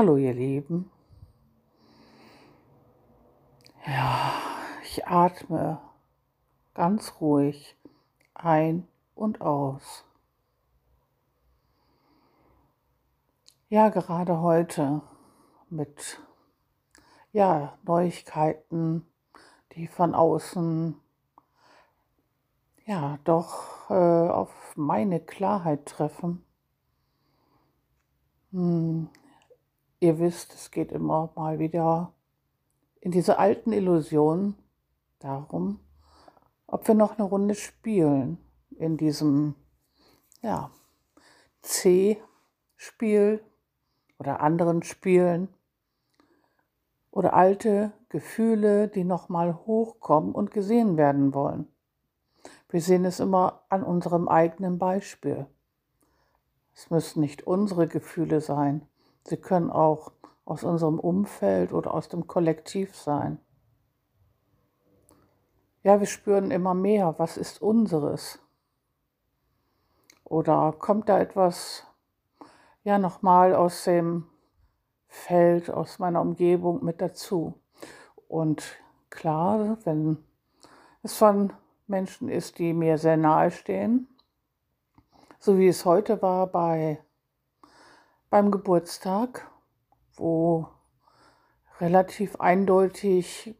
Hallo ihr Lieben. Ja, ich atme ganz ruhig ein und aus. Ja, gerade heute mit ja, Neuigkeiten, die von außen ja doch äh, auf meine Klarheit treffen. Hm, Ihr wisst, es geht immer mal wieder in diese alten Illusionen darum, ob wir noch eine Runde spielen in diesem ja, C-Spiel oder anderen Spielen oder alte Gefühle, die nochmal hochkommen und gesehen werden wollen. Wir sehen es immer an unserem eigenen Beispiel. Es müssen nicht unsere Gefühle sein, Sie können auch aus unserem Umfeld oder aus dem Kollektiv sein. Ja, wir spüren immer mehr, was ist unseres? Oder kommt da etwas, ja, nochmal aus dem Feld, aus meiner Umgebung mit dazu? Und klar, wenn es von Menschen ist, die mir sehr nahe stehen, so wie es heute war bei beim Geburtstag, wo relativ eindeutig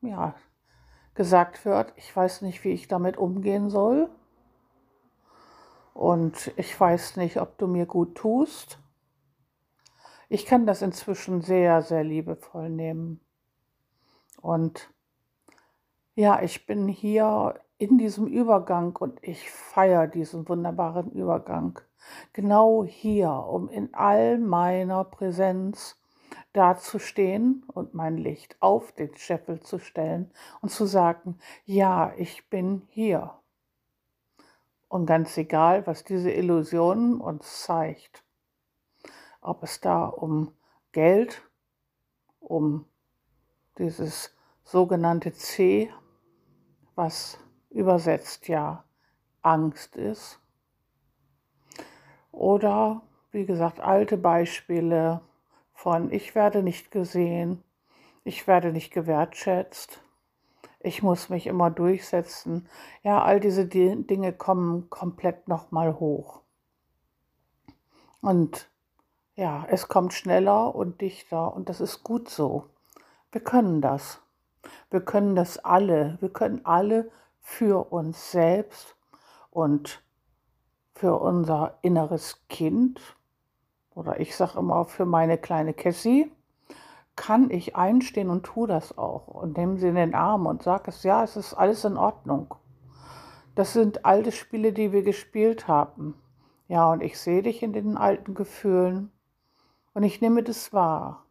ja, gesagt wird, ich weiß nicht, wie ich damit umgehen soll. Und ich weiß nicht, ob du mir gut tust. Ich kann das inzwischen sehr, sehr liebevoll nehmen. Und ja, ich bin hier in diesem Übergang und ich feiere diesen wunderbaren Übergang. Genau hier, um in all meiner Präsenz dazustehen und mein Licht auf den Scheffel zu stellen und zu sagen, ja, ich bin hier. Und ganz egal, was diese Illusion uns zeigt, ob es da um Geld, um dieses sogenannte C, was übersetzt ja Angst ist, oder wie gesagt, alte Beispiele von ich werde nicht gesehen, ich werde nicht gewertschätzt, ich muss mich immer durchsetzen. Ja, all diese Dinge kommen komplett nochmal hoch. Und ja, es kommt schneller und dichter und das ist gut so. Wir können das. Wir können das alle. Wir können alle für uns selbst und für unser inneres Kind oder ich sage immer für meine kleine Cassie, kann ich einstehen und tue das auch und nehme sie in den Arm und sage es, ja, es ist alles in Ordnung. Das sind alte Spiele, die wir gespielt haben. Ja, und ich sehe dich in den alten Gefühlen und ich nehme das wahr.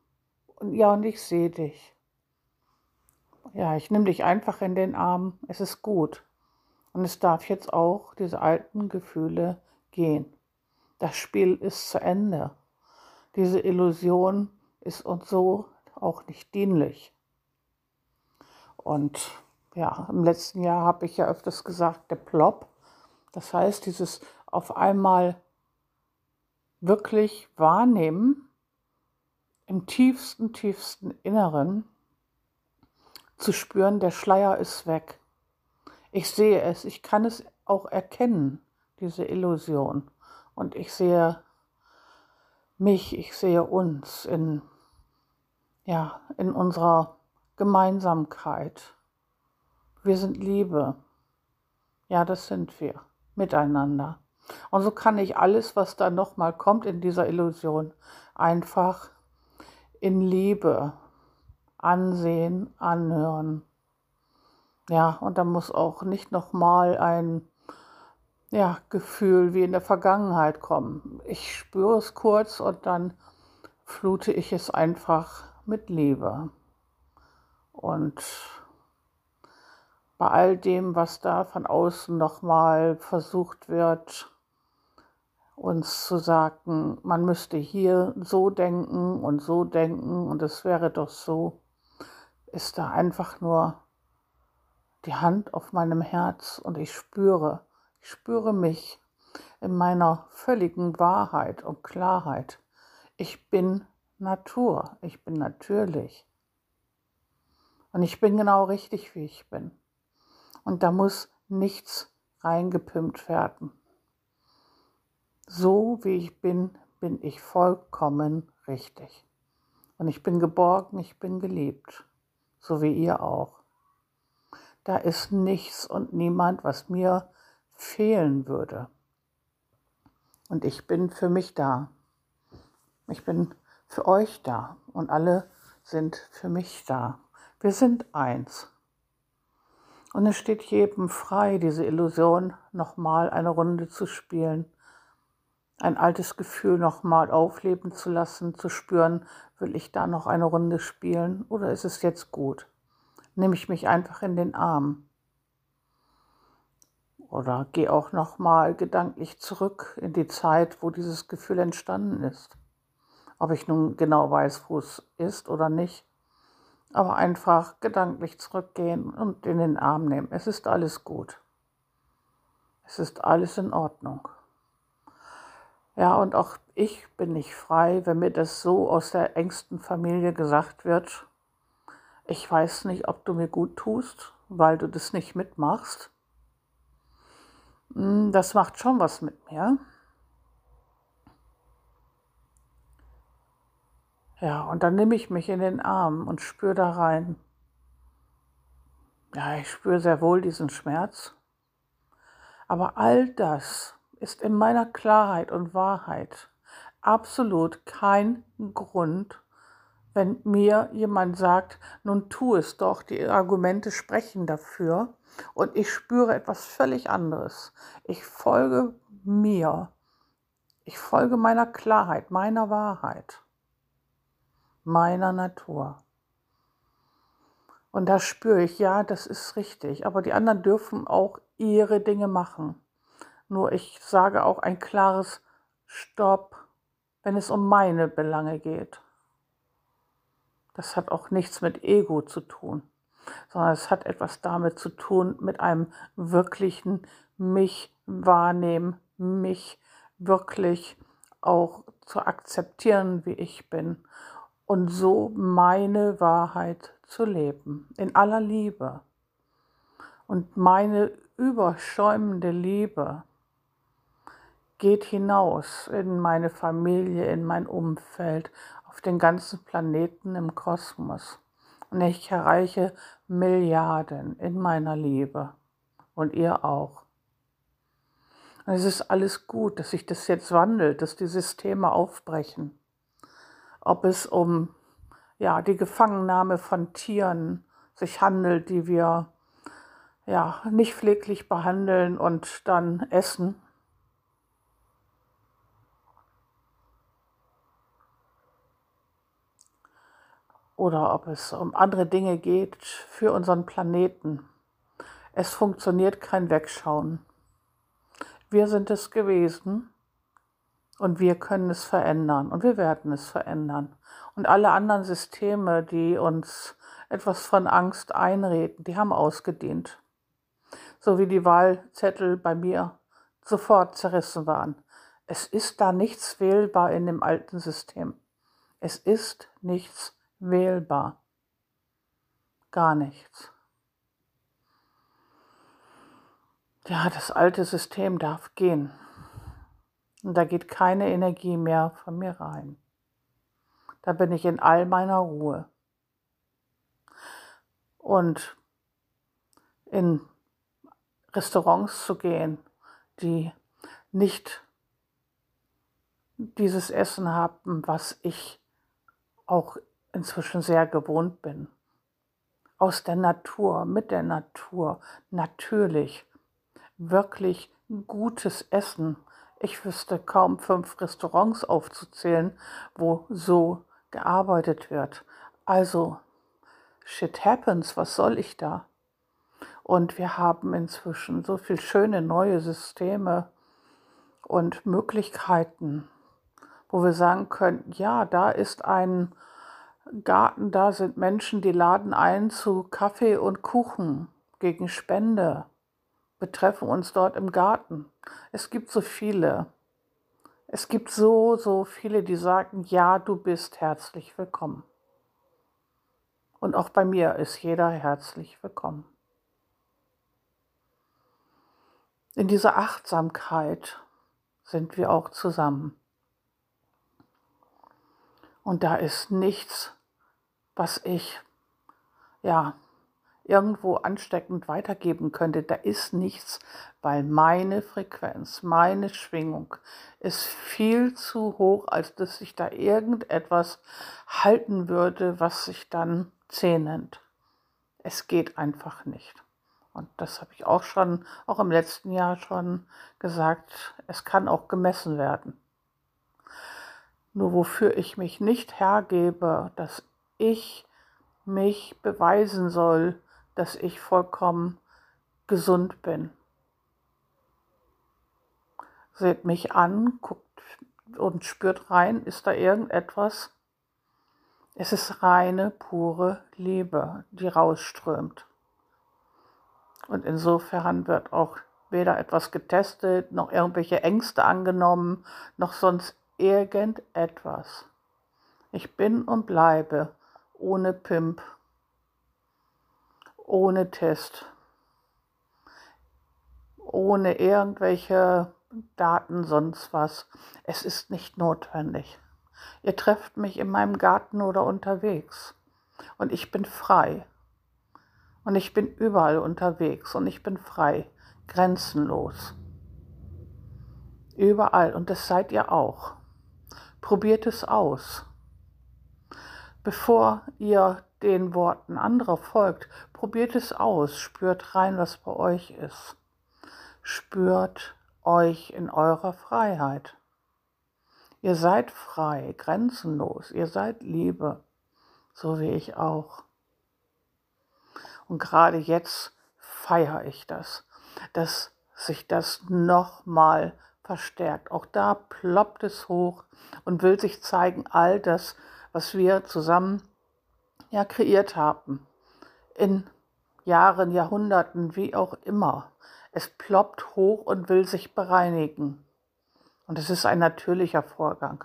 Und ja, und ich sehe dich. Ja, ich nehme dich einfach in den Arm. Es ist gut. Und es darf jetzt auch diese alten Gefühle gehen. Das Spiel ist zu Ende. Diese Illusion ist uns so auch nicht dienlich. Und ja, im letzten Jahr habe ich ja öfters gesagt, der Plop. Das heißt, dieses auf einmal wirklich wahrnehmen, im tiefsten, tiefsten Inneren zu spüren, der Schleier ist weg. Ich sehe es, ich kann es auch erkennen, diese Illusion. Und ich sehe mich, ich sehe uns in, ja, in unserer Gemeinsamkeit. Wir sind Liebe. Ja, das sind wir miteinander. Und so kann ich alles, was da nochmal kommt in dieser Illusion, einfach in Liebe ansehen, anhören ja, und da muss auch nicht nochmal ein ja, Gefühl wie in der Vergangenheit kommen. Ich spüre es kurz und dann flute ich es einfach mit Liebe. Und bei all dem, was da von außen nochmal versucht wird, uns zu sagen, man müsste hier so denken und so denken und es wäre doch so, ist da einfach nur die Hand auf meinem Herz und ich spüre, ich spüre mich in meiner völligen Wahrheit und Klarheit. Ich bin Natur, ich bin natürlich. Und ich bin genau richtig, wie ich bin. Und da muss nichts reingepimpt werden. So wie ich bin, bin ich vollkommen richtig. Und ich bin geborgen, ich bin geliebt, so wie ihr auch. Da ist nichts und niemand, was mir fehlen würde. Und ich bin für mich da. Ich bin für euch da und alle sind für mich da. Wir sind eins. Und es steht jedem frei, diese Illusion nochmal eine Runde zu spielen, ein altes Gefühl nochmal aufleben zu lassen, zu spüren, will ich da noch eine Runde spielen oder ist es jetzt gut? Nehme ich mich einfach in den Arm? Oder gehe auch nochmal gedanklich zurück in die Zeit, wo dieses Gefühl entstanden ist. Ob ich nun genau weiß, wo es ist oder nicht aber einfach gedanklich zurückgehen und in den Arm nehmen. Es ist alles gut. Es ist alles in Ordnung. Ja, und auch ich bin nicht frei, wenn mir das so aus der engsten Familie gesagt wird. Ich weiß nicht, ob du mir gut tust, weil du das nicht mitmachst. Hm, das macht schon was mit mir. Ja, und dann nehme ich mich in den Arm und spüre da rein. Ja, ich spüre sehr wohl diesen Schmerz. Aber all das ist in meiner Klarheit und Wahrheit absolut kein Grund, wenn mir jemand sagt, nun tu es doch, die Argumente sprechen dafür und ich spüre etwas völlig anderes. Ich folge mir. Ich folge meiner Klarheit, meiner Wahrheit meiner Natur. Und da spüre ich, ja, das ist richtig. Aber die anderen dürfen auch ihre Dinge machen. Nur ich sage auch ein klares Stopp, wenn es um meine Belange geht. Das hat auch nichts mit Ego zu tun, sondern es hat etwas damit zu tun, mit einem wirklichen mich wahrnehmen, mich wirklich auch zu akzeptieren, wie ich bin und so meine Wahrheit zu leben, in aller Liebe. Und meine überschäumende Liebe geht hinaus in meine Familie, in mein Umfeld, auf den ganzen Planeten im Kosmos. Und ich erreiche Milliarden in meiner Liebe und ihr auch. Und es ist alles gut, dass sich das jetzt wandelt, dass die Systeme aufbrechen ob es um ja, die Gefangennahme von Tieren sich handelt, die wir ja, nicht pfleglich behandeln und dann essen. Oder ob es um andere Dinge geht für unseren Planeten. Es funktioniert kein Wegschauen. Wir sind es gewesen und wir können es verändern und wir werden es verändern. Und alle anderen Systeme, die uns etwas von Angst einreden, die haben ausgedient. So wie die Wahlzettel bei mir sofort zerrissen waren. Es ist da nichts wählbar in dem alten System. Es ist nichts wählbar. Gar nichts. Ja, das alte System darf gehen. Und da geht keine Energie mehr von mir rein. Da bin ich in all meiner Ruhe. Und in Restaurants zu gehen, die nicht dieses Essen haben, was ich auch inzwischen sehr gewohnt bin. Aus der Natur, mit der Natur, natürlich, wirklich gutes Essen, ich wüsste kaum fünf Restaurants aufzuzählen, wo so gearbeitet wird. Also, shit happens, was soll ich da? Und wir haben inzwischen so viele schöne neue Systeme und Möglichkeiten, wo wir sagen können, ja, da ist ein Garten, da sind Menschen, die laden ein zu Kaffee und Kuchen gegen Spende. Wir treffen uns dort im Garten. Es gibt so viele. Es gibt so, so viele, die sagen, ja, du bist herzlich willkommen. Und auch bei mir ist jeder herzlich willkommen. In dieser Achtsamkeit sind wir auch zusammen. Und da ist nichts, was ich ja irgendwo ansteckend weitergeben könnte. Da ist nichts, weil meine Frequenz, meine Schwingung ist viel zu hoch, als dass sich da irgendetwas halten würde, was sich dann zähnend. Es geht einfach nicht. Und das habe ich auch schon, auch im letzten Jahr schon gesagt, es kann auch gemessen werden. Nur wofür ich mich nicht hergebe, dass ich mich beweisen soll, dass ich vollkommen gesund bin. Seht mich an, guckt und spürt rein, ist da irgendetwas? Es ist reine, pure Liebe, die rausströmt. Und insofern wird auch weder etwas getestet, noch irgendwelche Ängste angenommen, noch sonst irgendetwas. Ich bin und bleibe ohne Pimp ohne Test, ohne irgendwelche Daten, sonst was. Es ist nicht notwendig. Ihr trefft mich in meinem Garten oder unterwegs und ich bin frei. Und ich bin überall unterwegs und ich bin frei, grenzenlos. Überall und das seid ihr auch. Probiert es aus. Bevor ihr den Worten anderer folgt, probiert es aus, spürt rein, was bei euch ist. Spürt euch in eurer Freiheit. Ihr seid frei, grenzenlos, ihr seid Liebe, so wie ich auch. Und gerade jetzt feiere ich das, dass sich das nochmal verstärkt. Auch da ploppt es hoch und will sich zeigen, all das, was wir zusammen ja kreiert haben. In Jahren, Jahrhunderten, wie auch immer. Es ploppt hoch und will sich bereinigen. Und es ist ein natürlicher Vorgang.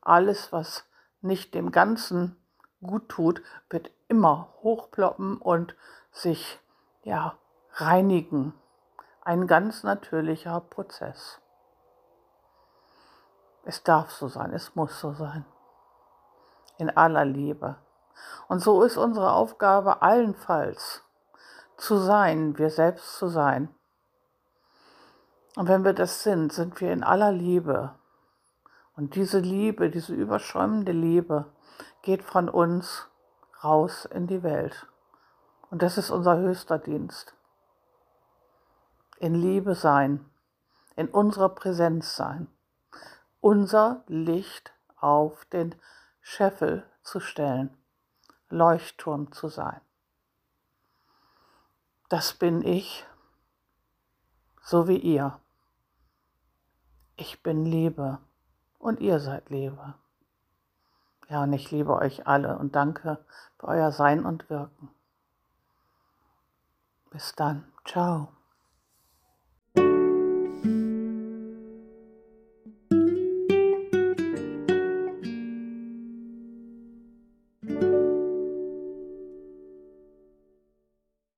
Alles, was nicht dem Ganzen gut tut, wird immer hochploppen und sich ja, reinigen. Ein ganz natürlicher Prozess. Es darf so sein, es muss so sein. In aller Liebe. Und so ist unsere Aufgabe allenfalls zu sein, wir selbst zu sein. Und wenn wir das sind, sind wir in aller Liebe. Und diese Liebe, diese überschäumende Liebe geht von uns raus in die Welt. Und das ist unser höchster Dienst. In Liebe sein, in unserer Präsenz sein, unser Licht auf den Scheffel zu stellen. Leuchtturm zu sein. Das bin ich, so wie ihr. Ich bin Liebe und ihr seid Liebe. Ja, und ich liebe euch alle und danke für euer Sein und Wirken. Bis dann. Ciao.